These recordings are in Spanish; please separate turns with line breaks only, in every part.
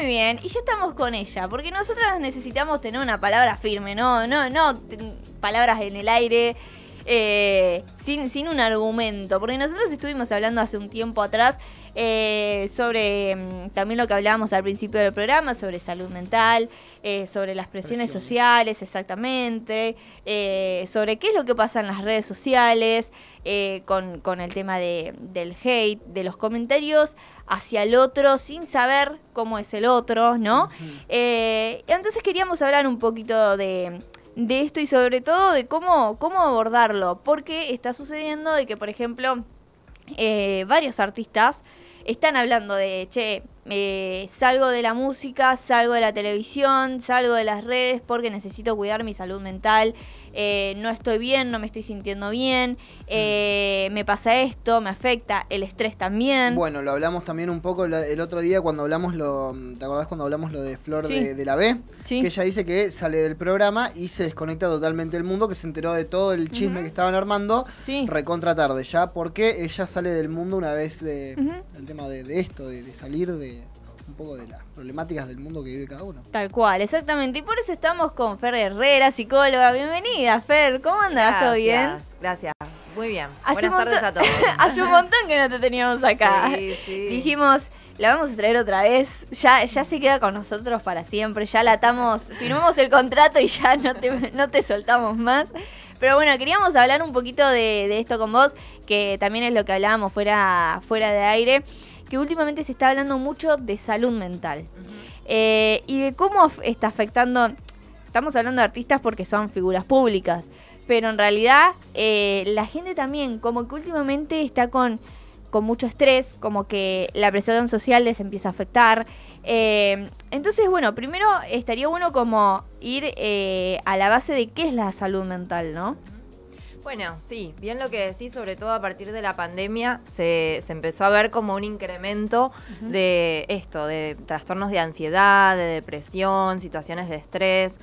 Muy bien, y ya estamos con ella, porque nosotras necesitamos tener una palabra firme, no, no, no palabras en el aire, eh, sin, sin un argumento, porque nosotros estuvimos hablando hace un tiempo atrás eh, sobre mm, también lo que hablábamos al principio del programa, sobre salud mental, eh, sobre las presiones,
Presiones.
sociales, exactamente, eh, sobre qué es lo que pasa en las redes sociales, eh, con, con el tema de, del hate, de los comentarios hacia el otro sin saber cómo es el otro, ¿no? Eh, entonces queríamos hablar un poquito de, de esto y sobre todo de cómo, cómo abordarlo, porque está sucediendo de que, por ejemplo, eh, varios artistas están hablando de, che, eh, salgo de la música, salgo de la televisión, salgo de las redes porque necesito cuidar mi salud mental, eh, no estoy bien, no me estoy sintiendo bien, eh, me pasa esto, me afecta, el estrés también.
Bueno, lo hablamos también un poco el otro día cuando hablamos lo. ¿Te acordás cuando hablamos lo de Flor
Sí.
de, de la B?
Sí.
Que ella dice que sale del programa y se desconecta totalmente del mundo, que se enteró de todo el chisme que estaban armando
Sí.
recontra tarde ya, porque ella sale del mundo una vez de, el tema de, de esto, de, de salir de un poco de las problemáticas del mundo que vive cada uno.
Tal cual, exactamente. Y por eso estamos con Fer Herrera, psicóloga. Bienvenida, Fer. ¿Cómo andás? ¿Todo bien?
Gracias. Muy bien.
Hace
Buenas tardes a
montón-
todos.
Hace un montón que no te teníamos acá.
Sí, sí.
Dijimos, la vamos a traer otra vez. Ya, ya se queda con nosotros para siempre. Ya la atamos, firmamos el contrato y ya no te, no te soltamos más. Pero bueno, queríamos hablar un poquito de, de esto con vos, que también es lo que hablábamos fuera, fuera de aire, que últimamente se está hablando mucho de salud mental. Eh, y de cómo está afectando, estamos hablando de artistas porque son figuras públicas, pero en realidad eh, la gente también como que últimamente está con, con mucho estrés, como que la presión social les empieza a afectar. Eh, entonces, bueno, primero estaría bueno como ir a la base de qué es la salud mental, ¿no?
Bueno, sí, bien lo que decís, sobre todo a partir de la pandemia, se, se empezó a ver como un incremento de esto, de trastornos de ansiedad, de depresión, situaciones de estrés.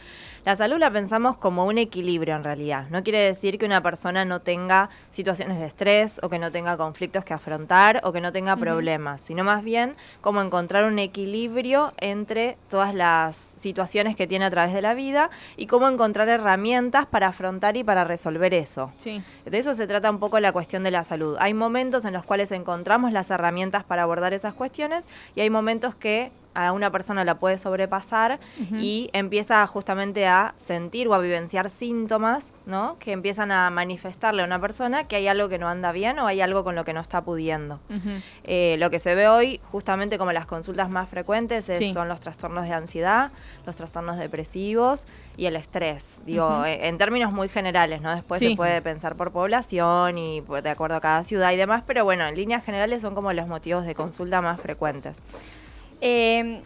La salud la pensamos como un equilibrio en realidad. No quiere decir que una persona no tenga situaciones de estrés o que no tenga conflictos que afrontar o que no tenga problemas, sino más bien como encontrar un equilibrio entre todas las situaciones que tiene a través de la vida y cómo encontrar herramientas para afrontar y para resolver eso.
Sí.
De eso se trata un poco la cuestión de la salud. Hay momentos en los cuales encontramos las herramientas para abordar esas cuestiones y hay momentos que a una persona la puede sobrepasar y empieza justamente a sentir o a vivenciar síntomas, ¿no? Que empiezan a manifestarle a una persona que hay algo que no anda bien o hay algo con lo que no está pudiendo. Eh, lo que se ve hoy, justamente como las consultas más frecuentes, es-
Sí.
son los trastornos de ansiedad, los trastornos depresivos y el estrés. Digo, eh, en términos muy generales, ¿no? Después
Sí.
se puede pensar por población y pues, de acuerdo a cada ciudad y demás, pero bueno, en líneas generales son como los motivos de consulta más frecuentes.
Eh,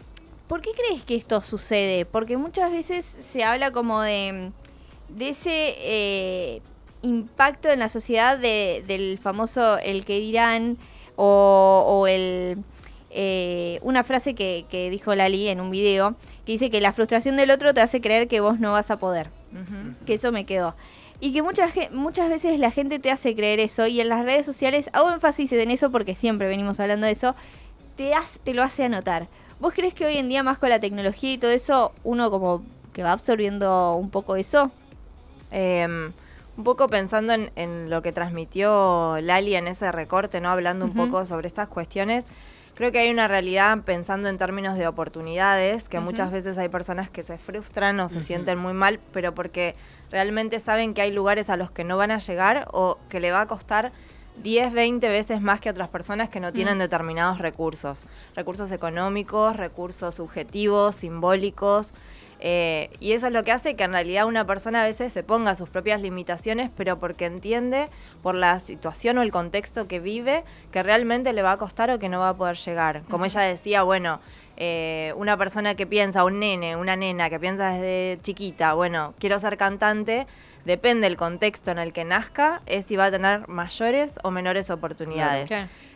¿Por qué crees que esto sucede? Porque muchas veces se habla como de, de ese eh, impacto en la sociedad de- del famoso el que dirán o, o el... eh, una frase que, que dijo Lali en un video que dice que la frustración del otro te hace creer que vos no vas a poder. Que eso me quedó. Y que muchas, muchas veces la gente te hace creer eso y en las redes sociales, hago énfasis en eso porque siempre venimos hablando de eso, te, hace- te lo hace anotar. ¿Vos crees que hoy en día más con la tecnología y todo eso, uno como que va absorbiendo un poco eso?
Eh, un poco pensando en, en lo que transmitió Lali en ese recorte, ¿no? Hablando un poco sobre estas cuestiones. Creo que hay una realidad pensando en términos de oportunidades, que muchas veces hay personas que se frustran o se sienten muy mal, pero porque realmente saben que hay lugares a los que no van a llegar o que le va a costar 10, 20 veces más que otras personas que no tienen
Mm.
determinados recursos. Recursos económicos, recursos subjetivos, simbólicos. eh, y eso es lo que hace que en realidad una persona a veces se ponga sus propias limitaciones, pero porque entiende por la situación o el contexto que vive que realmente le va a costar o que no va a poder llegar. Como ella decía, bueno, eh, una persona que piensa, un nene, una nena que piensa desde chiquita, bueno, quiero ser cantante, depende del contexto en el que nazca, es si va a tener mayores o menores oportunidades.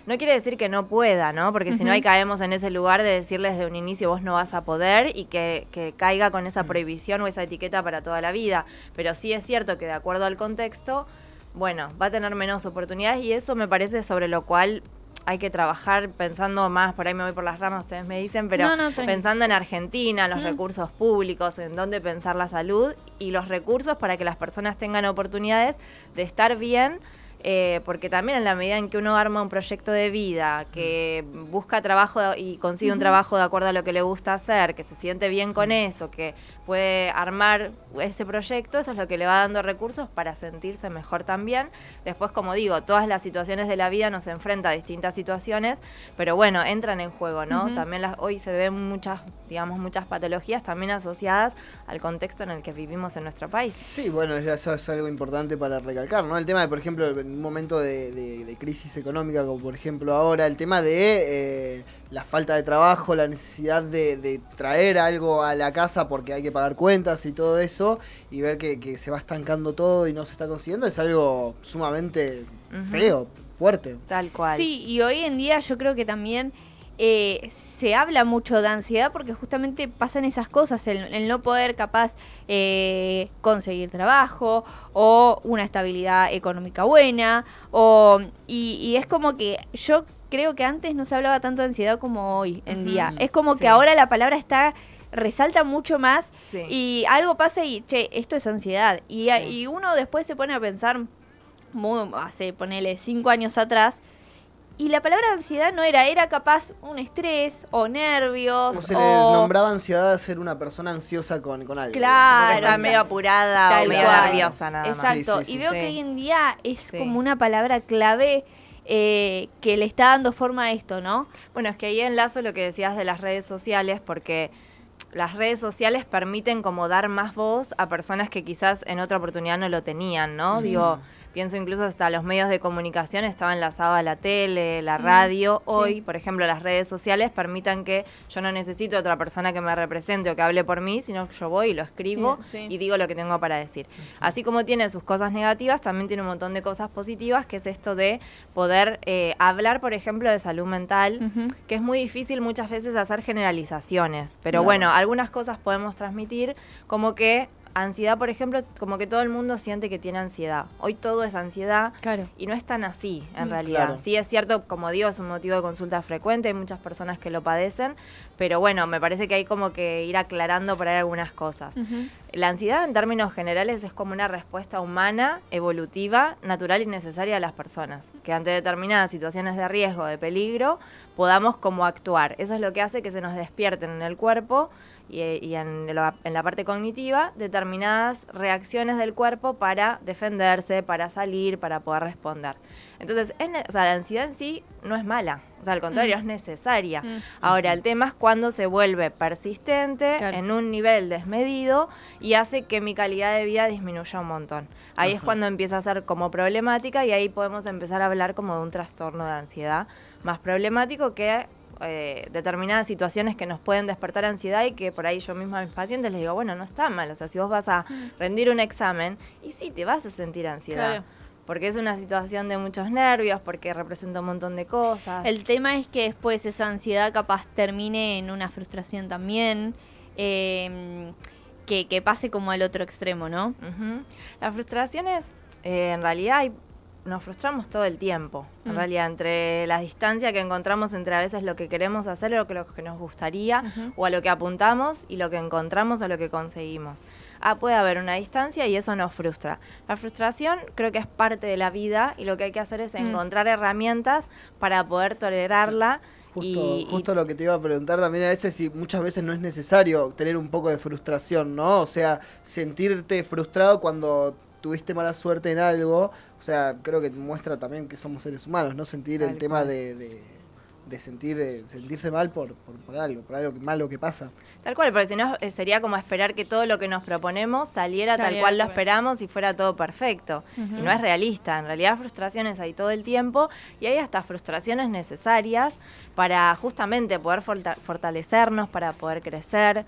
No quiere decir que no pueda, ¿no? Porque si no, ahí caemos en ese lugar de decirles desde un inicio vos no vas a poder y que, que caiga con esa prohibición o esa etiqueta para toda la vida. Pero sí es cierto que de acuerdo al contexto, bueno, va a tener menos oportunidades y eso me parece sobre lo cual hay que trabajar pensando más, por ahí me voy por las ramas, ustedes me dicen, pero
No, no, tranqui.
pensando en Argentina, en los
Mm.
recursos públicos, en dónde pensar la salud y los recursos para que las personas tengan oportunidades de estar bien. eh, porque también en la medida en que uno arma un proyecto de vida, que busca trabajo y consigue un trabajo de acuerdo a lo que le gusta hacer, que se siente bien con eso, que puede armar ese proyecto, eso es lo que le va dando recursos para sentirse mejor también. Después, como digo, todas las situaciones de la vida nos enfrenta a distintas situaciones, pero bueno, entran en juego, ¿no? También las, hoy se ven muchas, digamos, muchas patologías también asociadas al contexto en el que vivimos en nuestro país.
Sí, bueno, ya eso es algo importante para recalcar, ¿no? El tema de, por ejemplo, en un momento de, de- de crisis económica, como por ejemplo ahora, el tema de eh, la falta de trabajo, la necesidad de, de traer algo a la casa porque hay que pagar cuentas y todo eso, y ver que, que se va estancando todo y no se está consiguiendo, es algo sumamente feo, fuerte.
Tal cual.
Sí, y hoy en día yo creo que también eh, se habla mucho de ansiedad porque justamente pasan esas cosas, el, el no poder capaz eh, conseguir trabajo o una estabilidad económica buena, o, y, y es como que yo creo que antes no se hablaba tanto de ansiedad como hoy en día. Es como
Sí.
que ahora la palabra está resalta mucho más
Sí.
y algo pasa y, che, esto es ansiedad. Y,
Sí.
y uno después se pone a pensar, muy, hace, ponele, cinco años atrás, y la palabra ansiedad no era, era capaz un estrés o nervios
O se le nombraba ansiedad a ser una persona ansiosa con, con algo.
Claro,
está medio apurada
tal
o medio nerviosa nada más.
Exacto,
Sí, sí,
y
sí,
veo
sí.
que hoy en día es
Sí.
como una palabra clave eh, que le está dando forma a esto, ¿no?
Bueno, es que ahí enlazo lo que decías de las redes sociales, porque las redes sociales permiten como dar más voz a personas que quizás en otra oportunidad no lo tenían, ¿no?
Sí.
Digo, pienso incluso hasta los medios de comunicación estaban enlazados a la tele, la
Mm,
radio.
sí.
Hoy, por ejemplo, las redes sociales permitan que yo no necesito otra persona que me represente o que hable por mí, sino que yo voy y lo escribo
Sí, sí.
y digo lo que tengo para decir. Así como tiene sus cosas negativas, también tiene un montón de cosas positivas, que es esto de poder eh, hablar, por ejemplo, de salud mental que es muy difícil muchas veces hacer generalizaciones, pero bueno, algunas cosas podemos transmitir, como que ansiedad, por ejemplo, como que todo el mundo siente que tiene ansiedad. Hoy todo es ansiedad
Claro.
y no es tan así, en
Mm.
realidad.
Claro.
Sí es cierto, como digo, es un motivo de consulta frecuente, hay muchas personas que lo padecen, pero bueno, me parece que hay como que ir aclarando por ahí algunas cosas. La ansiedad en términos generales es como una respuesta humana, evolutiva, natural y necesaria a las personas, que ante determinadas situaciones de riesgo, de peligro, podamos como actuar. Eso es lo que hace que se nos despierten en el cuerpo y, y en, la, en la parte cognitiva determinadas reacciones del cuerpo para defenderse, para salir, para poder responder. Entonces, es o sea, la ansiedad en sí no es mala, o sea, al contrario,
Mm.
es necesaria.
Mm.
Ahora, el tema es cuando se vuelve persistente
Claro.
en un nivel desmedido y hace que mi calidad de vida disminuya un montón. Ahí es cuando empieza a ser como problemática y ahí podemos empezar a hablar como de un trastorno de ansiedad más problemático que eh, determinadas situaciones que nos pueden despertar ansiedad y que por ahí yo misma a mis pacientes les digo, bueno, no está mal, o sea, si vos vas a rendir un examen y sí te vas a sentir ansiedad.
Claro.
Porque es una situación de muchos nervios, porque representa un montón de cosas.
El tema es que después esa ansiedad capaz termine en una frustración también, eh, que, que pase como al otro extremo, ¿no?
Las frustraciones, eh, en realidad, hay- nos frustramos todo el tiempo. En
Mm.
realidad, entre la distancia que encontramos entre a veces lo que queremos hacer, lo que, lo que nos gustaría, o a lo que apuntamos, y lo que encontramos o lo que conseguimos. Ah, puede haber una distancia y eso nos frustra. La frustración creo que es parte de la vida y lo que hay que hacer es
Mm.
encontrar herramientas para poder tolerarla.
Justo,
y, y-
justo lo que te iba a preguntar también a veces si muchas veces no es necesario tener un poco de frustración, ¿no? O sea, sentirte frustrado cuando tuviste mala suerte en algo, o sea, creo que muestra también que somos seres humanos, ¿no? Sentir el tema de, de, de sentir eh, sentirse mal por, por, por algo, por algo que- malo que pasa.
Tal cual, porque si no eh, sería como esperar que todo lo que nos proponemos saliera, tal cual lo esperamos y fuera todo perfecto. Y no es realista. En realidad frustraciones hay todo el tiempo y hay hasta frustraciones necesarias para justamente poder forta- fortalecernos, para poder crecer.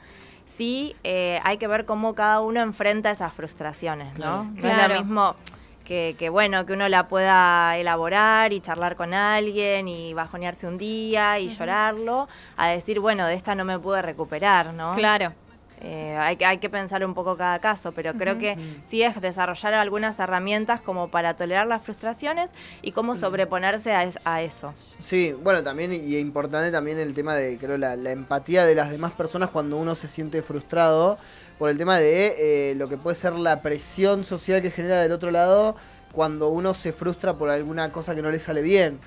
Sí, eh, hay que ver cómo cada uno enfrenta esas frustraciones, ¿no?
Claro.
No es lo mismo que, que, bueno, que uno la pueda elaborar y charlar con alguien y bajonearse un día y llorarlo, a decir, bueno, de esta no me pude recuperar, ¿no?
Claro.
Eh, hay, que- hay que pensar un poco cada caso, pero creo que sí es desarrollar algunas herramientas como para tolerar las frustraciones y cómo sobreponerse a, es- a eso.
Sí, bueno, también y es importante también el tema de, creo, la, la empatía de las demás personas cuando uno se siente frustrado por el tema de eh, lo que puede ser la presión social que genera del otro lado cuando uno se frustra por alguna cosa que no le sale bien.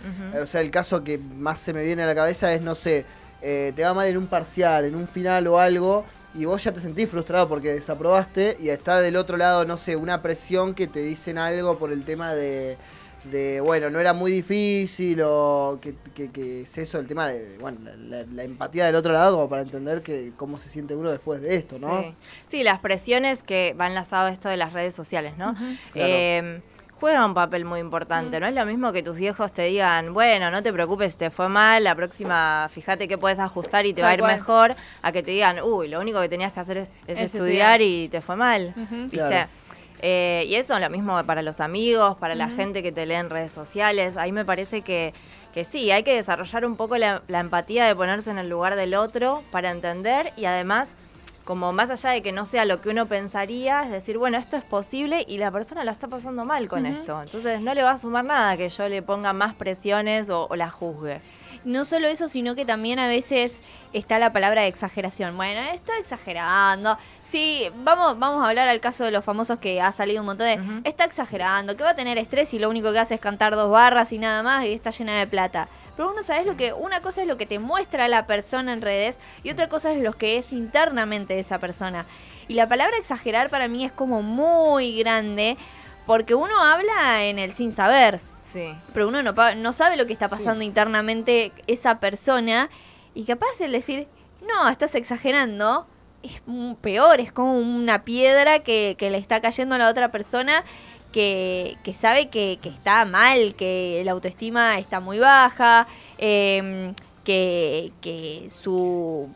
O sea, el caso que más se me viene a la cabeza es, no sé, eh, te va mal en un parcial, en un final o algo, y vos ya te sentís frustrado porque desaprobaste, y está del otro lado, no sé, una presión que te dicen algo por el tema de, de bueno, no era muy difícil, o que, que- que es eso, el tema de, bueno, la, la- la empatía del otro lado, como para entender que cómo se siente uno después de esto, ¿no?
Sí. Sí, las presiones que va enlazado a esto de las redes sociales, ¿no? Eh, juega un papel muy importante. No es lo mismo que tus viejos te digan, bueno, no te preocupes te fue mal, la próxima fíjate que puedes ajustar y te va a ir
cual.
mejor, a que te digan, uy, lo único que tenías que hacer es, es
Es
estudiar
estudiar.
y te fue mal. ¿Viste?
Claro.
Eh, y eso lo mismo para los amigos, para la gente que te lee en redes sociales. Ahí me parece que, que sí, hay que desarrollar un poco la, la empatía de ponerse en el lugar del otro para entender y además, como más allá de que no sea lo que uno pensaría, es decir, bueno, esto es posible y la persona la está pasando mal con esto. Entonces no le va a sumar nada que yo le ponga más presiones o, o la juzgue.
No solo eso, sino que también a veces está la palabra de exageración. Bueno, estoy exagerando. Sí, vamos, vamos a hablar al caso de los famosos que ha salido un montón de... Está exagerando, que va a tener estrés y lo único que hace es cantar dos barras y nada más y está llena de plata. Pero uno sabes lo que... Una cosa es lo que te muestra la persona en redes y otra cosa es lo que es internamente esa persona. Y la palabra exagerar para mí es como muy grande porque uno habla en el sin saber
Sí.
pero uno no, no sabe lo que está pasando internamente esa persona y capaz el decir, no, estás exagerando, es peor, es como una piedra que, que le está cayendo a la otra persona que, que sabe que, que está mal, que la autoestima está muy baja, em, que, que su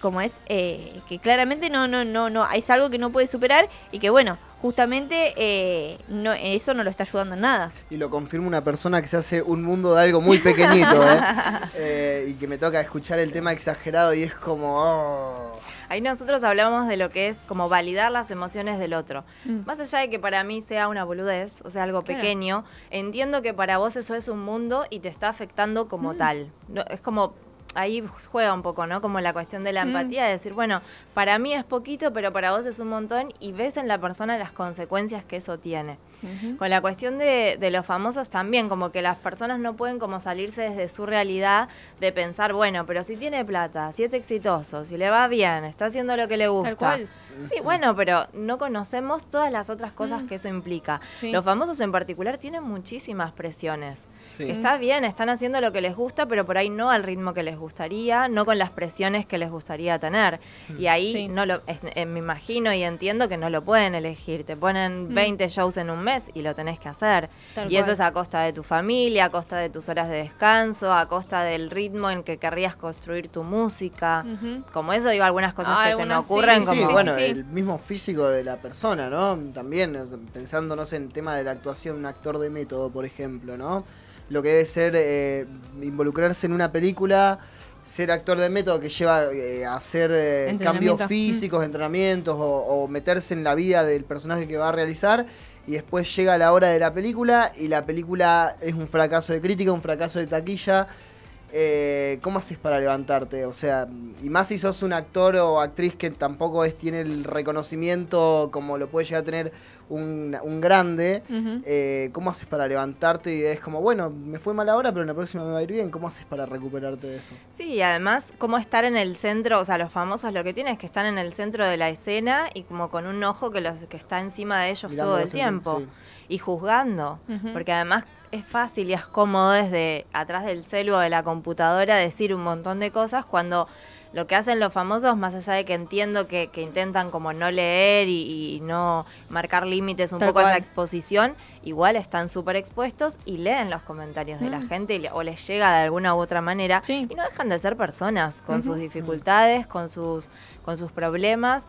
como es eh, que claramente no no no no es algo que no puede superar y que bueno justamente eh, no eso no lo está ayudando en nada
Y lo confirma una persona que se hace un mundo de algo muy pequeñito, ¿eh? Eh, y que me toca escuchar el tema exagerado y es como... oh.
Ahí nosotros hablamos de lo que es como validar las emociones del otro.
Mm.
Más allá de que para mí sea una boludez, o sea, algo
Claro.
pequeño, entiendo que para vos eso es un mundo y te está afectando como
Mm.
tal. No, es como, ahí juega un poco, ¿no? Como la cuestión de la
Mm.
empatía, de decir, bueno, para mí es poquito, pero para vos es un montón y ves en la persona las consecuencias que eso tiene. Con la cuestión de, de los famosos también, como que las personas no pueden como salirse desde su realidad de pensar, bueno, pero si tiene plata, si es exitoso, si le va bien, está haciendo lo que le gusta.
Tal cual.
Sí, bueno, pero no conocemos todas las otras cosas
Mm.
que eso implica.
Sí.
Los famosos en particular tienen muchísimas presiones.
Sí.
Que está bien, están haciendo lo que les gusta, pero por ahí no al ritmo que les gustaría, no con las presiones que les gustaría tener. Y ahí
Sí.
no lo, es- eh, me imagino y entiendo que no lo pueden elegir. Te ponen
Mm.
20 shows en un mes y lo tenés que hacer.
Tal
y eso es a costa de tu familia, a costa de tus horas de descanso, a costa del ritmo en que querrías construir tu música. Como eso digo algunas cosas
Ah,
que se me ocurren
Sí,
como
sí, bueno,
sí.
el mismo físico de la persona, ¿no? También, o sea, pensando, no sé, en el tema de la actuación, un actor de método, por ejemplo, ¿no? Lo que debe ser eh, involucrarse en una película, ser actor de método que lleva eh, a hacer eh, cambios físicos, entrenamientos, o, o meterse en la vida del personaje que va a realizar, y después llega la hora de la película, y la película es un fracaso de crítica, un fracaso de taquilla. Eh, ¿Cómo haces para levantarte? O sea, y más si sos un actor o actriz que tampoco es, tiene el reconocimiento como lo puede llegar a tener un, un grande, eh, ¿cómo haces para levantarte? Y es como, bueno, me fue mal ahora, pero en la próxima me va a ir bien. ¿Cómo haces para recuperarte de eso?
Sí, y además, como estar en el centro, o sea, los famosos lo que tienen es que están en el centro de la escena y como con un ojo que, los, que está encima de ellos
Mirando
todo el
tiempo.
Y juzgando. Porque además es fácil y es cómodo desde atrás del celu o de la computadora decir un montón de cosas cuando lo que hacen los famosos, más allá de que entiendo que, que intentan como no leer y, y no marcar límites un
Tal
poco a esa
cual.
exposición, igual están súper expuestos y leen los comentarios de la
Mm.
gente y le- o les llega de alguna u otra manera
Sí.
y no dejan de ser personas con sus dificultades, con sus, con sus problemas.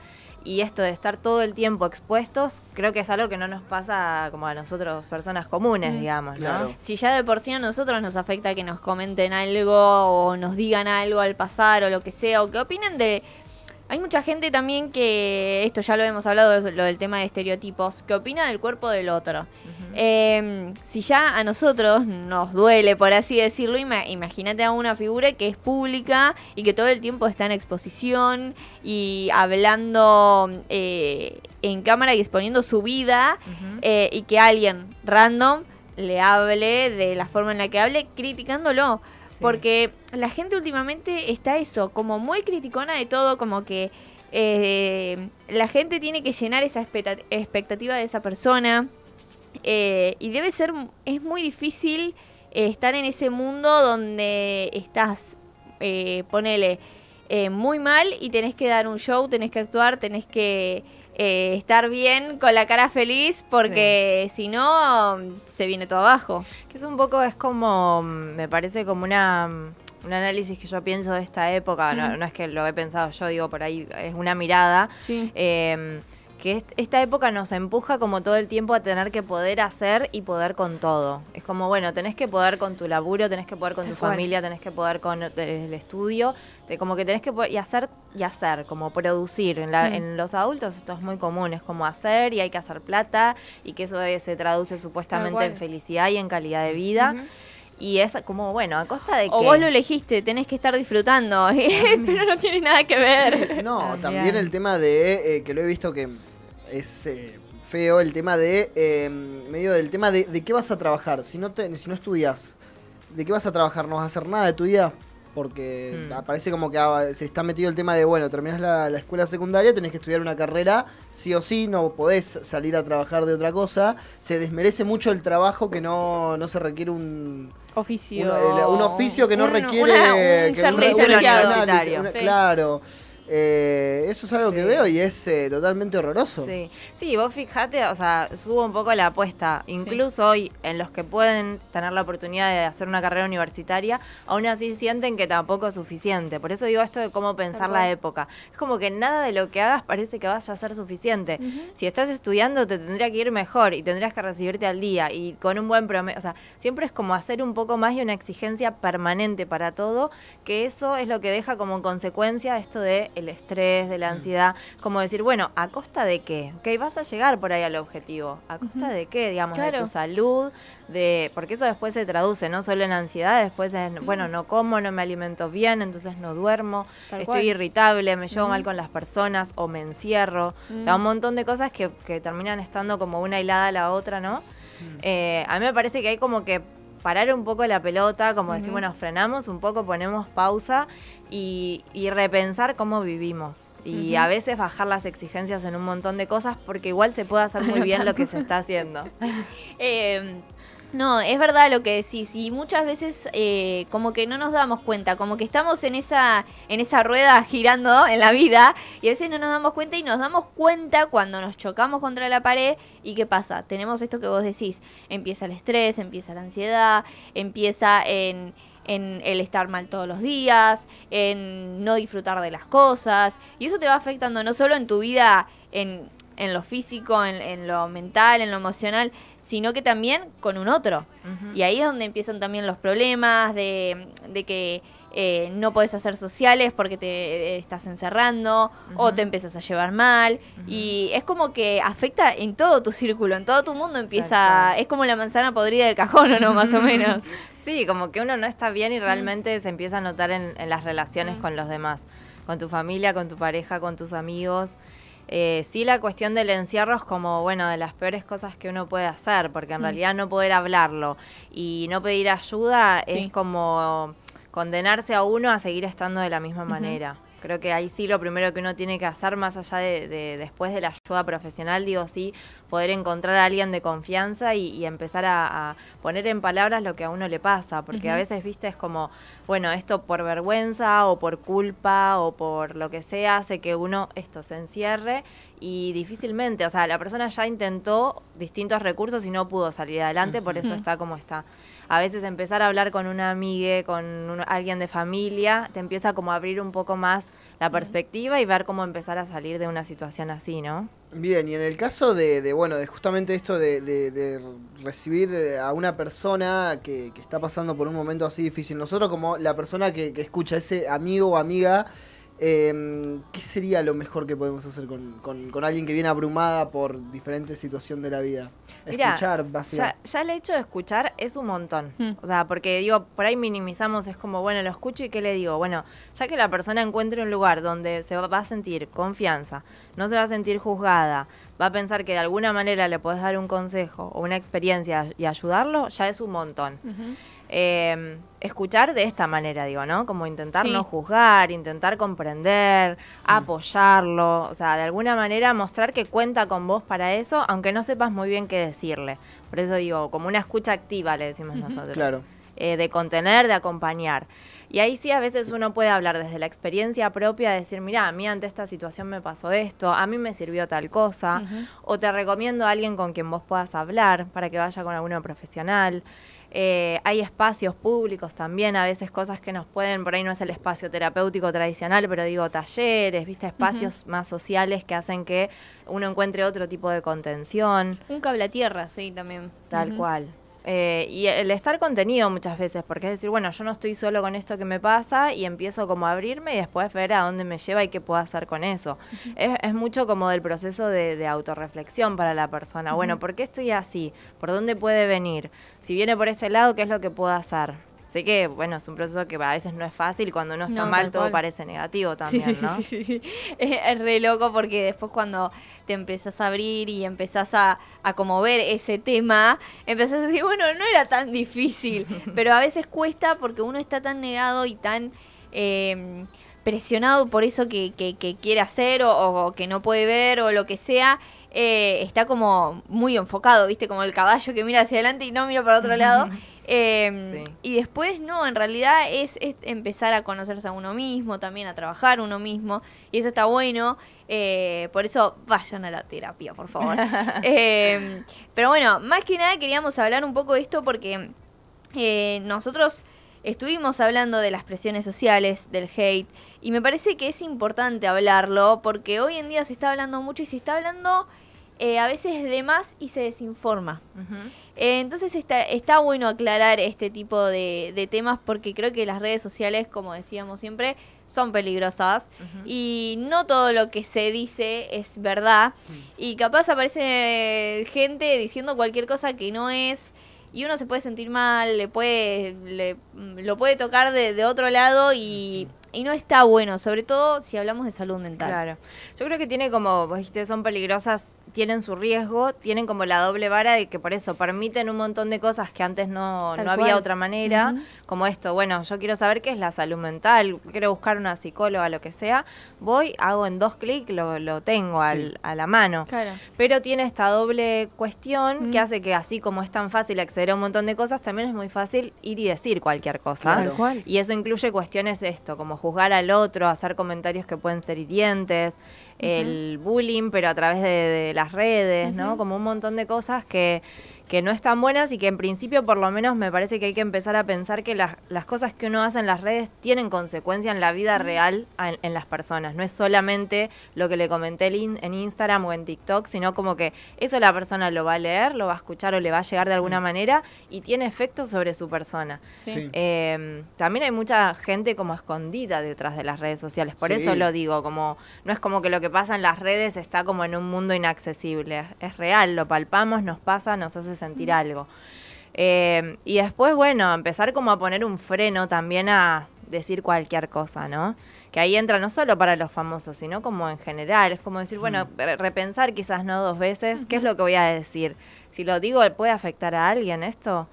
Y esto de estar todo el tiempo expuestos, creo que es algo que no nos pasa como a nosotros, personas comunes,
Mm.
digamos, ¿no?
Claro.
Si ya de por sí a nosotros nos afecta que nos comenten algo o nos digan algo al pasar o lo que sea, o que opinen de, hay mucha gente también que, esto ya lo hemos hablado, lo del tema de estereotipos, que opina del cuerpo del otro. Eh, si ya a nosotros nos duele, por así decirlo, ima- imagínate a una figura que es pública y que todo el tiempo está en exposición y hablando eh, en cámara y exponiendo su vida eh, y que alguien random le hable de la forma en la que hable, criticándolo. Porque la gente últimamente está eso, como muy criticona de todo, como que eh, la gente tiene que llenar esa expecta- expectativa de esa persona. eh, y debe ser, es muy difícil eh, estar en ese mundo donde estás, ponele, muy mal y tenés que dar un show, tenés que actuar, tenés que eh, estar bien con la cara feliz, porque si no, se viene todo abajo.
Que es un poco, es como, mm, me parece como una, mm, un análisis que yo pienso de esta época, no, no es que lo he pensado yo, digo, por ahí es una mirada,
Sí.
eh, que est- esta época nos empuja como todo el tiempo a tener que poder hacer y poder con todo. Es como, bueno, tenés que poder con tu laburo, tenés que poder con
Tal
tu
cual.
familia, tenés que poder con el estudio, te- como que tenés que poder, y hacer y hacer, como producir. En, la-
Mm.
en los adultos esto es muy común, es como hacer y hay que hacer plata y que eso eh, se traduce supuestamente en felicidad y en calidad de vida. Y es como, bueno, a costa de
O
que...
vos lo elegiste, tenés que estar disfrutando, pero no tiene nada que ver.
No,
También.
también el tema de, eh, que lo he visto que es eh, feo, el tema de, eh, medio del tema de, de qué vas a trabajar. Si no, te, si no estudias, ¿de qué vas a trabajar? ¿No vas a hacer nada de tu vida? Porque
Mm.
parece como que ah, se está metido el tema de, bueno, terminás la, la escuela secundaria, tenés que estudiar una carrera, sí o sí, no podés salir a trabajar de otra cosa. Se desmerece mucho el trabajo que no, no se requiere un,
Oficio.
el- un oficio que no
Un-
requiere
una- un
que
ser
un- una-
licenciado.
una-
Universitario.
una-
Sí.
Claro. Eh, eso es algo que veo y es eh, totalmente horroroso.
Sí. sí, vos fijate, o sea, subo un poco la apuesta. Incluso hoy, en los que pueden tener la oportunidad de hacer una carrera universitaria, aún así sienten que tampoco es suficiente. Por eso digo esto de cómo pensar la época. Es como que nada de lo que hagas parece que vaya a ser suficiente. Si estás estudiando, te tendría que ir mejor y tendrías que recibirte al día y con un buen promedio. O sea, siempre es como hacer un poco más y una exigencia permanente para todo, que eso es lo que deja como consecuencia esto de el estrés, de la ansiedad. Como decir, bueno, ¿a costa de qué? Ok, vas a llegar por ahí al objetivo. ¿A costa de qué? Digamos, de tu salud, de. Porque eso después se traduce, no solo en ansiedad, después en, bueno, no como, no me alimento bien, entonces no duermo,
Tal
estoy
cual.
irritable, me llevo mal con las personas o me encierro. O sea,
Mm.
un montón de cosas que, que terminan estando como una hilada a la otra, ¿no? Eh, a mí me parece que hay como que parar un poco la pelota, como
Ujú.
bueno, frenamos un poco, ponemos pausa y, y repensar cómo vivimos. Y a veces bajar las exigencias en un montón de cosas porque igual se puede hacer muy bien lo que se está haciendo.
Eh, no, es verdad lo que decís y muchas veces eh, como que no nos damos cuenta, como que estamos en esa en esa rueda girando en la vida y a veces no nos damos cuenta y nos damos cuenta cuando nos chocamos contra la pared y qué pasa, tenemos esto que vos decís, empieza el estrés, empieza la ansiedad, empieza en en el estar mal todos los días, en no disfrutar de las cosas y eso te va afectando no solo en tu vida en, en lo físico, en, en lo mental, en lo emocional, sino que también con un otro. Y ahí es donde empiezan también los problemas de, de que eh, no puedes hacer sociales porque te eh, estás encerrando o te empiezas a llevar mal. Y es como que afecta en todo tu círculo, en todo tu mundo empieza... Es como la manzana podrida del cajón, ¿o no? Más o menos.
Sí, como que uno no está bien y realmente se empieza a notar en, en las relaciones
Mm.
con los demás, con tu familia, con tu pareja, con tus amigos. Eh, sí, la cuestión del encierro es como, bueno, de las peores cosas que uno puede hacer, porque en
Mm.
realidad no poder hablarlo y no pedir ayuda
Sí.
es como condenarse a uno a seguir estando de la misma manera. Creo que ahí sí lo primero que uno tiene que hacer, más allá de, de- después de la ayuda profesional, digo sí, poder encontrar a alguien de confianza y, y empezar a, a poner en palabras lo que a uno le pasa, porque a veces, viste, es como, bueno, esto por vergüenza o por culpa o por lo que sea hace que uno esto se encierre y difícilmente, o sea, la persona ya intentó distintos recursos y no pudo salir adelante, por eso está como está. A veces empezar a hablar con una amiga, con un- alguien de familia, te empieza como a abrir un poco más la perspectiva y ver cómo empezar a salir de una situación así, ¿no?
Bien, y en el caso de, de, bueno, de justamente esto de, de- de recibir eh, a una persona que, que está pasando por un momento así difícil, nosotros como la persona que, que escucha, ese amigo o amiga Eh, ¿Qué sería lo mejor que podemos hacer con, con- con alguien que viene abrumada por diferentes situaciones de la vida?
Mirá,
Escuchar,
Ya,
básicamente.
ya el hecho de escuchar es un montón.
Mm.
O sea, porque digo, por ahí minimizamos, es como, bueno, lo escucho y ¿qué le digo? Bueno, ya que la persona encuentre un lugar donde se va, va a sentir confianza, no se va a sentir juzgada, va a pensar que de alguna manera le puedes dar un consejo o una experiencia y ayudarlo, ya es un montón. Eh, escuchar de esta manera, digo, ¿no? Como intentar
Sí.
no juzgar, intentar comprender, apoyarlo, o sea, de alguna manera mostrar que cuenta con vos para eso, aunque no sepas muy bien qué decirle. Por eso digo, como una escucha activa le decimos
Ujú.
nosotros.
Claro.
Eh, de contener, de acompañar. Y ahí sí a veces uno puede hablar desde la experiencia propia, decir, mira, a mí ante esta situación me pasó esto, a mí me sirvió tal cosa, o te recomiendo a alguien con quien vos puedas hablar para que vaya con alguno profesional. Eh, hay espacios públicos también, a veces cosas que nos pueden, por ahí no es el espacio terapéutico tradicional, pero digo talleres, viste, espacios más sociales que hacen que uno encuentre otro tipo de contención.
Un cable a tierra, sí, también.
Tal
Ujú.
cual. Eh, y el estar contenido muchas veces, porque es decir, bueno, yo no estoy solo con esto que me pasa y empiezo como a abrirme y después ver a dónde me lleva y qué puedo hacer con eso. es, es mucho como del proceso de, de autorreflexión para la persona. Bueno, ¿por qué estoy así? ¿Por dónde puede venir? Si viene por este lado, ¿qué es lo que puedo hacer? Sé que, bueno, es un proceso que a veces no es fácil, cuando uno está
No,
mal todo
cual.
parece negativo también,
sí, sí,
¿no?
sí. Es, es re loco porque después cuando te empezás a abrir y empezás a, a como ver ese tema, empezás a decir, bueno, no era tan difícil, pero a veces cuesta porque uno está tan negado y tan eh, presionado por eso que, que- que quiere hacer o, o que no puede ver o lo que sea. eh, está como muy enfocado, ¿viste? Como el caballo que mira hacia adelante y no mira para otro lado. Eh,
Sí.
Y después, no, en realidad es, es empezar a conocerse a uno mismo, también a trabajar uno mismo, y eso está bueno. eh, por eso vayan a la terapia, por favor. Eh, pero bueno, más que nada queríamos hablar un poco de esto porque eh, nosotros estuvimos hablando de las presiones sociales, del hate, y me parece que es importante hablarlo porque hoy en día se está hablando mucho y se está hablando eh, a veces de más y se desinforma. Eh, entonces está, está bueno aclarar este tipo de, de temas porque creo que las redes sociales, como decíamos siempre, son peligrosas y no todo lo que se dice es verdad y capaz aparece gente diciendo cualquier cosa que no es y uno se puede sentir mal, le puede, le- lo puede tocar de, de otro lado y, y no está bueno, sobre todo si hablamos de salud mental.
Claro. Yo creo que tiene como, vos dijiste, son peligrosas, tienen su riesgo, tienen como la doble vara de que por eso permiten un montón de cosas que antes no, no había otra manera, como esto, bueno, yo quiero saber qué es la salud mental, quiero buscar una psicóloga, lo que sea, voy, hago en dos clics, lo, lo tengo al- a la mano.
Claro.
Pero tiene esta doble cuestión que hace que así como es tan fácil acceder a un montón de cosas, también es muy fácil ir y decir cualquier cosa.
Claro.
Cual.
Y eso incluye cuestiones esto, como juzgar al otro, hacer comentarios que pueden ser hirientes, el bullying, pero a través de, de las redes, ¿no? Como un montón de cosas que, que no están buenas y que en principio por lo menos me parece que hay que empezar a pensar que las, las cosas que uno hace en las redes tienen consecuencia en la vida real en, en las personas. No es solamente lo que le comenté in- en Instagram o en TikTok, sino como que eso la persona lo va a leer, lo va a escuchar o le va a llegar de alguna manera y tiene efecto sobre su persona.
Sí.
Sí.
Eh, también hay mucha gente como escondida detrás de las redes sociales, por
Sí.
eso lo digo, como no es como que lo que pasa en las redes está como en un mundo inaccesible, es real, lo palpamos, nos pasa, nos hace sentir algo. Eh, y después, bueno, empezar como a poner un freno también a decir cualquier cosa, ¿no? Que ahí entra no solo para los famosos, sino como en general. Es como decir, bueno, re- repensar quizás no dos veces, ¿qué es lo que voy a decir? Si lo digo, ¿puede afectar a alguien esto?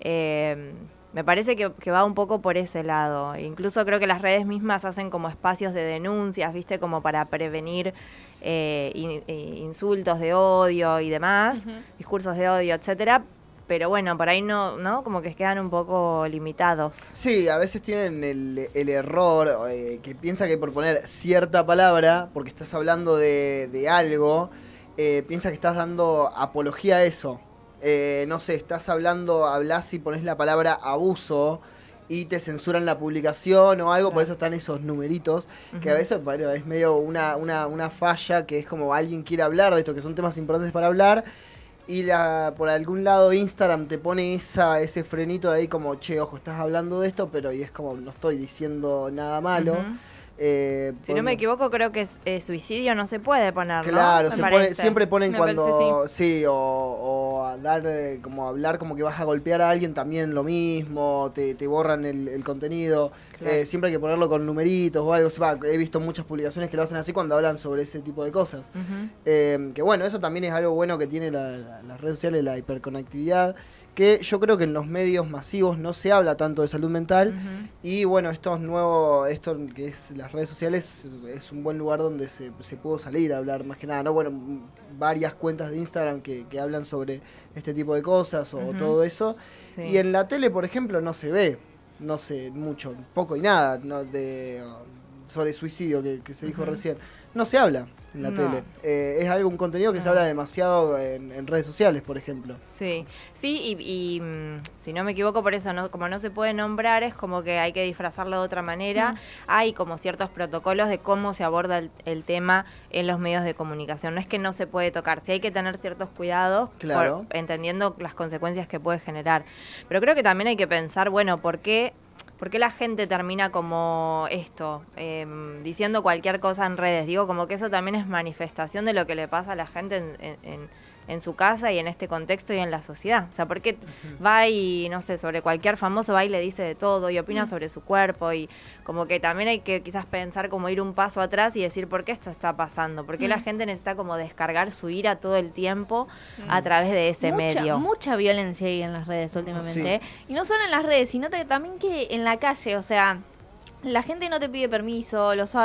Eh, me parece que, que va un poco por ese lado. Incluso creo que las redes mismas hacen como espacios de denuncias, ¿viste? Como para prevenir eh, in- eh, insultos de odio y demás, discursos de odio, etcétera. Pero bueno, por ahí no, ¿no? Como que quedan un poco limitados.
Sí, a veces tienen el, el error eh, que piensa que por poner cierta palabra, porque estás hablando de, de algo, eh, piensa que estás dando apología a eso. Eh, no sé, estás hablando, hablas y pones la palabra abuso y te censuran la publicación o algo, por eso están esos numeritos, que a veces bueno, es medio una, una, una falla, que es como alguien quiere hablar de esto, que son temas importantes para hablar, y la, por algún lado Instagram te pone esa, ese frenito de ahí como, che, ojo, estás hablando de esto, pero y es como, no estoy diciendo nada malo. Eh,
si no me equivoco, creo que es, eh, suicidio no se puede poner.
Claro,
¿no?
se pone, siempre ponen cuando. sí, o, o dar, eh, como hablar como que vas a golpear a alguien también lo mismo, te, te borran el, contenido. Eh, siempre hay que ponerlo con numeritos o algo. he visto muchas publicaciones que lo hacen así cuando hablan sobre ese tipo de cosas. que bueno, eso también es algo bueno que tiene las redes sociales, la hiperconectividad que yo creo que en los medios masivos no se habla tanto de salud mental. Y bueno, estos nuevos, esto que es las redes sociales es un buen lugar donde se, se pudo salir a hablar más que nada, ¿no? Bueno, varias cuentas de Instagram que, que hablan sobre este tipo de cosas o todo eso. Y en la tele, por ejemplo, no se ve, no sé, mucho, poco y nada, no de sobre suicidio que, se dijo recién, no se habla en la tele. Eh, es algo, un contenido que se habla demasiado en, redes sociales, por ejemplo.
Sí, sí, y, mm, si no me equivoco, por eso, no, como no se puede nombrar, es como que hay que disfrazarlo de otra manera. Hay como ciertos protocolos de cómo se aborda el, tema en los medios de comunicación. No es que no se puede tocar, sí hay que tener ciertos cuidados,
claro.
entendiendo las consecuencias que puede generar. Pero creo que también hay que pensar, bueno, ¿por qué ¿Por qué la gente termina como esto, em, diciendo cualquier cosa en redes? Digo, como que eso también es manifestación de lo que le pasa a la gente en en su casa y en este contexto y en la sociedad. O sea, porque va y, no sé, sobre cualquier famoso va y le dice de todo y opina sobre su cuerpo y como que también hay que quizás pensar como ir un paso atrás y decir por qué esto está pasando, por qué la gente necesita como descargar su ira todo el tiempo a través de ese medio.
Mucha violencia hay en las redes últimamente. ¿eh? Y no solo en las redes, sino también que en la calle, o sea, la gente no te pide permiso, los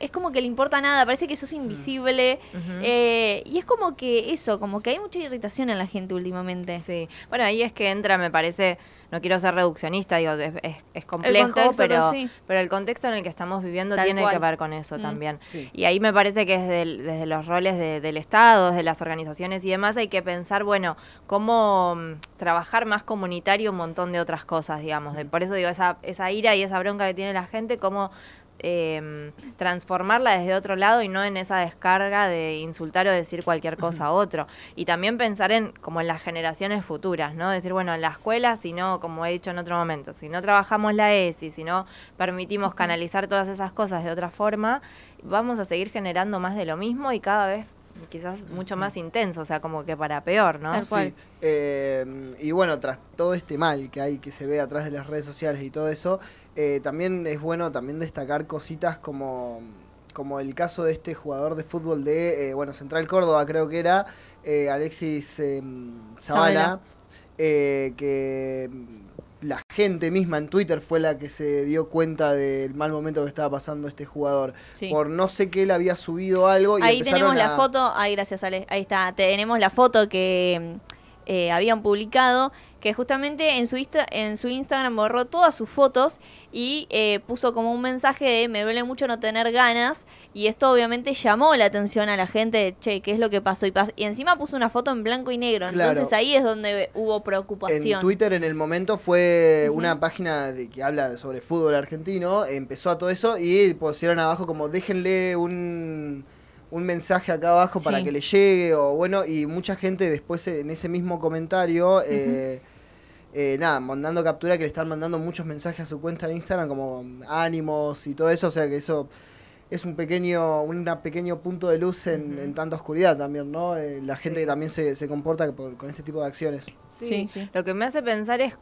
es como que le importa nada, parece que sos invisible. Eh, y es como que eso, como que hay mucha irritación en la gente últimamente.
Sí. Bueno, ahí es que entra, me parece, no quiero ser reduccionista, digo, es, complejo, pero, pero el contexto en el que estamos viviendo tiene que ver con eso mm. también. Y ahí me parece que desde, los roles del Estado, desde las organizaciones y demás, hay que pensar, bueno, cómo mm, trabajar más comunitario un montón de otras cosas, digamos. por eso digo, esa, esa ira y esa bronca que tiene la gente, cómo eh, transformarla desde otro lado y no en esa descarga de insultar o decir cualquier cosa a otro. Y también pensar en como en las generaciones futuras, ¿no? Decir, bueno, en la escuela, si no, como he dicho en otro momento, si no trabajamos la ESI, si no permitimos canalizar todas esas cosas de otra forma, vamos a seguir generando más de lo mismo y cada vez quizás mucho más intenso, o sea, como que para peor, ¿no?
Sí. Eh, y bueno, tras todo este mal que hay, que se ve atrás de las redes sociales y todo eso, eh, también es bueno también destacar cositas como, como el caso de este jugador de fútbol de, eh, bueno, Central Córdoba creo que era, eh, Alexis em, Zavala, que la gente misma en Twitter fue la que se dio cuenta del mal momento que estaba pasando este jugador. Por no sé qué él había subido algo. Y
ahí tenemos la foto, ahí gracias Ale, ahí está, tenemos la foto que habían publicado que justamente en su, en su Instagram borró todas sus fotos y eh, puso como un mensaje de me duele mucho no tener ganas y esto obviamente llamó la atención a la gente de, che, ¿qué es lo que pasó? Y, y encima puso una foto en blanco y negro, entonces ahí es donde hubo preocupación.
En Twitter en el momento fue una página de, que habla sobre fútbol argentino, empezó a todo eso y pusieron abajo como déjenle un un mensaje acá abajo para que le llegue o bueno y mucha gente después en ese mismo comentario eh, eh, nada, mandando captura que le están mandando muchos mensajes a su cuenta de Instagram como ánimos y todo eso, o sea que eso es un pequeño, un pequeño punto de luz en, tanta oscuridad también, ¿no? Eh, la gente que también se, se comporta con este tipo de acciones.
Sí, sí, Lo que me hace pensar es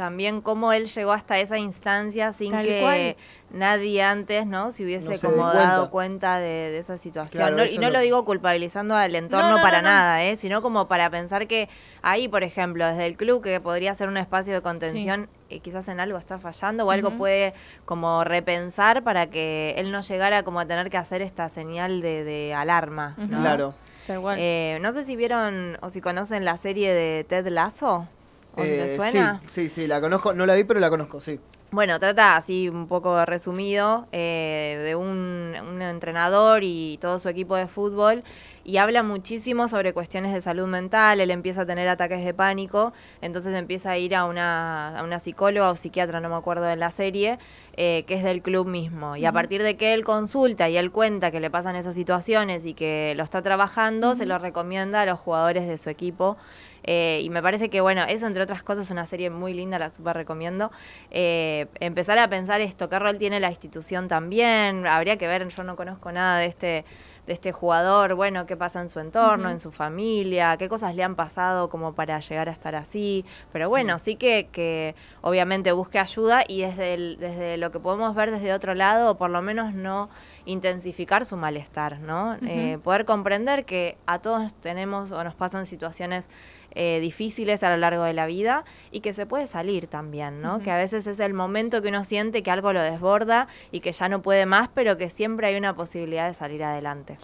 también cómo él llegó hasta esa instancia sin que nadie antes, ¿no? Si hubiese como dado cuenta de, esa situación. y no lo... digo culpabilizando al entorno para nada, ¿eh? Sino como para pensar que ahí, por ejemplo, desde el club, que podría ser un espacio de contención, eh, quizás en algo está fallando o algo puede como repensar para que él no llegara como a tener que hacer esta señal de, alarma.
Claro.
Eh, no sé si vieron o si conocen la serie de Ted Lasso.
Eh, suena? Sí, sí, sí, la conozco, no la vi, pero la conozco, sí.
Bueno, trata así un poco resumido eh, de un, entrenador y todo su equipo de fútbol y habla muchísimo sobre cuestiones de salud mental, él empieza a tener ataques de pánico, entonces empieza a ir a una, a una psicóloga o psiquiatra, no me acuerdo de la serie, eh, que es del club mismo. Y a partir de que él consulta y él cuenta que le pasan esas situaciones y que lo está trabajando, se lo recomienda a los jugadores de su equipo. Eh, y me parece que, bueno, eso entre otras cosas es una serie muy linda, la super recomiendo. Eh, empezar a pensar esto, qué rol tiene la institución también, habría que ver, yo no conozco nada de este de este jugador, bueno, qué pasa en su entorno, en su familia, qué cosas le han pasado como para llegar a estar así. Pero bueno, sí que, que obviamente busque ayuda y desde, desde lo que podemos ver desde otro lado, o por lo menos no intensificar su malestar, ¿no? Eh, poder comprender que a todos tenemos o nos pasan situaciones eh, difíciles a lo largo de la vida y que se puede salir también, ¿no? Que a veces es el momento que uno siente que algo lo desborda y que ya no puede más, pero que siempre hay una posibilidad de salir adelante.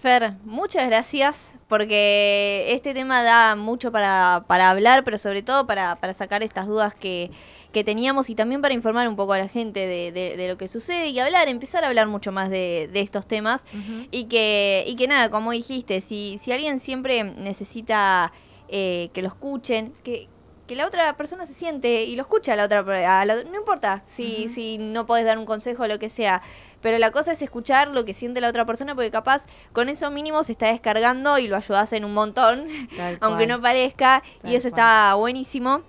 Fer, muchas gracias porque este tema da mucho para, para hablar, pero sobre todo para, para sacar estas dudas que, que, teníamos y también para informar un poco a la gente de, de, lo que sucede y hablar, empezar a hablar mucho más de, de estos temas y, que, y que nada, como dijiste, si, si alguien siempre necesita eh, que lo escuchen, que, que la otra persona se siente y lo escucha a la otra a no importa si, si no podés dar un consejo o lo que sea pero la cosa es escuchar lo que siente la otra persona porque capaz con eso mínimo se está descargando y lo ayudas en un montón aunque no parezca y eso está buenísimo.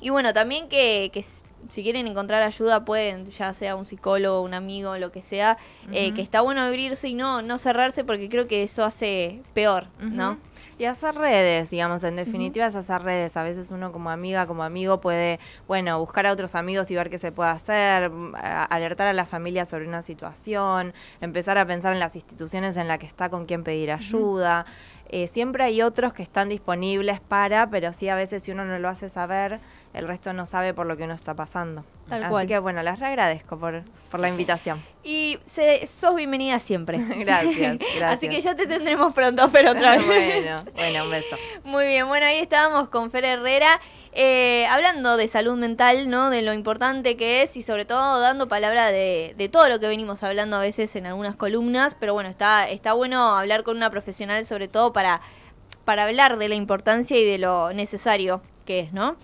Y bueno también que, que si quieren encontrar ayuda pueden ya sea un psicólogo un amigo lo que sea eh, que está bueno abrirse y no no cerrarse porque creo que eso hace peor no
y hacer redes, digamos, en definitiva es hacer redes. A veces uno como amiga, como amigo puede, bueno, buscar a otros amigos y ver qué se puede hacer, alertar a la familia sobre una situación, empezar a pensar en las instituciones en las que está, con quién pedir ayuda. Eh, siempre hay otros que están disponibles para, pero sí a veces si uno no lo hace saber, el resto no sabe por lo que uno está pasando. Tal Así que bueno, las agradezco por, por la invitación.
Y se, sos bienvenida siempre.
gracias, gracias.
Así que ya te tendremos pronto, pero otra vez.
bueno, bueno, un beso.
Muy bien, bueno, ahí estábamos con Fer Herrera. Eh, hablando de salud mental, ¿no? De lo importante que es y sobre todo dando palabra de, de, todo lo que venimos hablando a veces en algunas columnas, pero bueno, está, está bueno hablar con una profesional sobre todo para, para hablar de la importancia y de lo necesario que es, ¿no?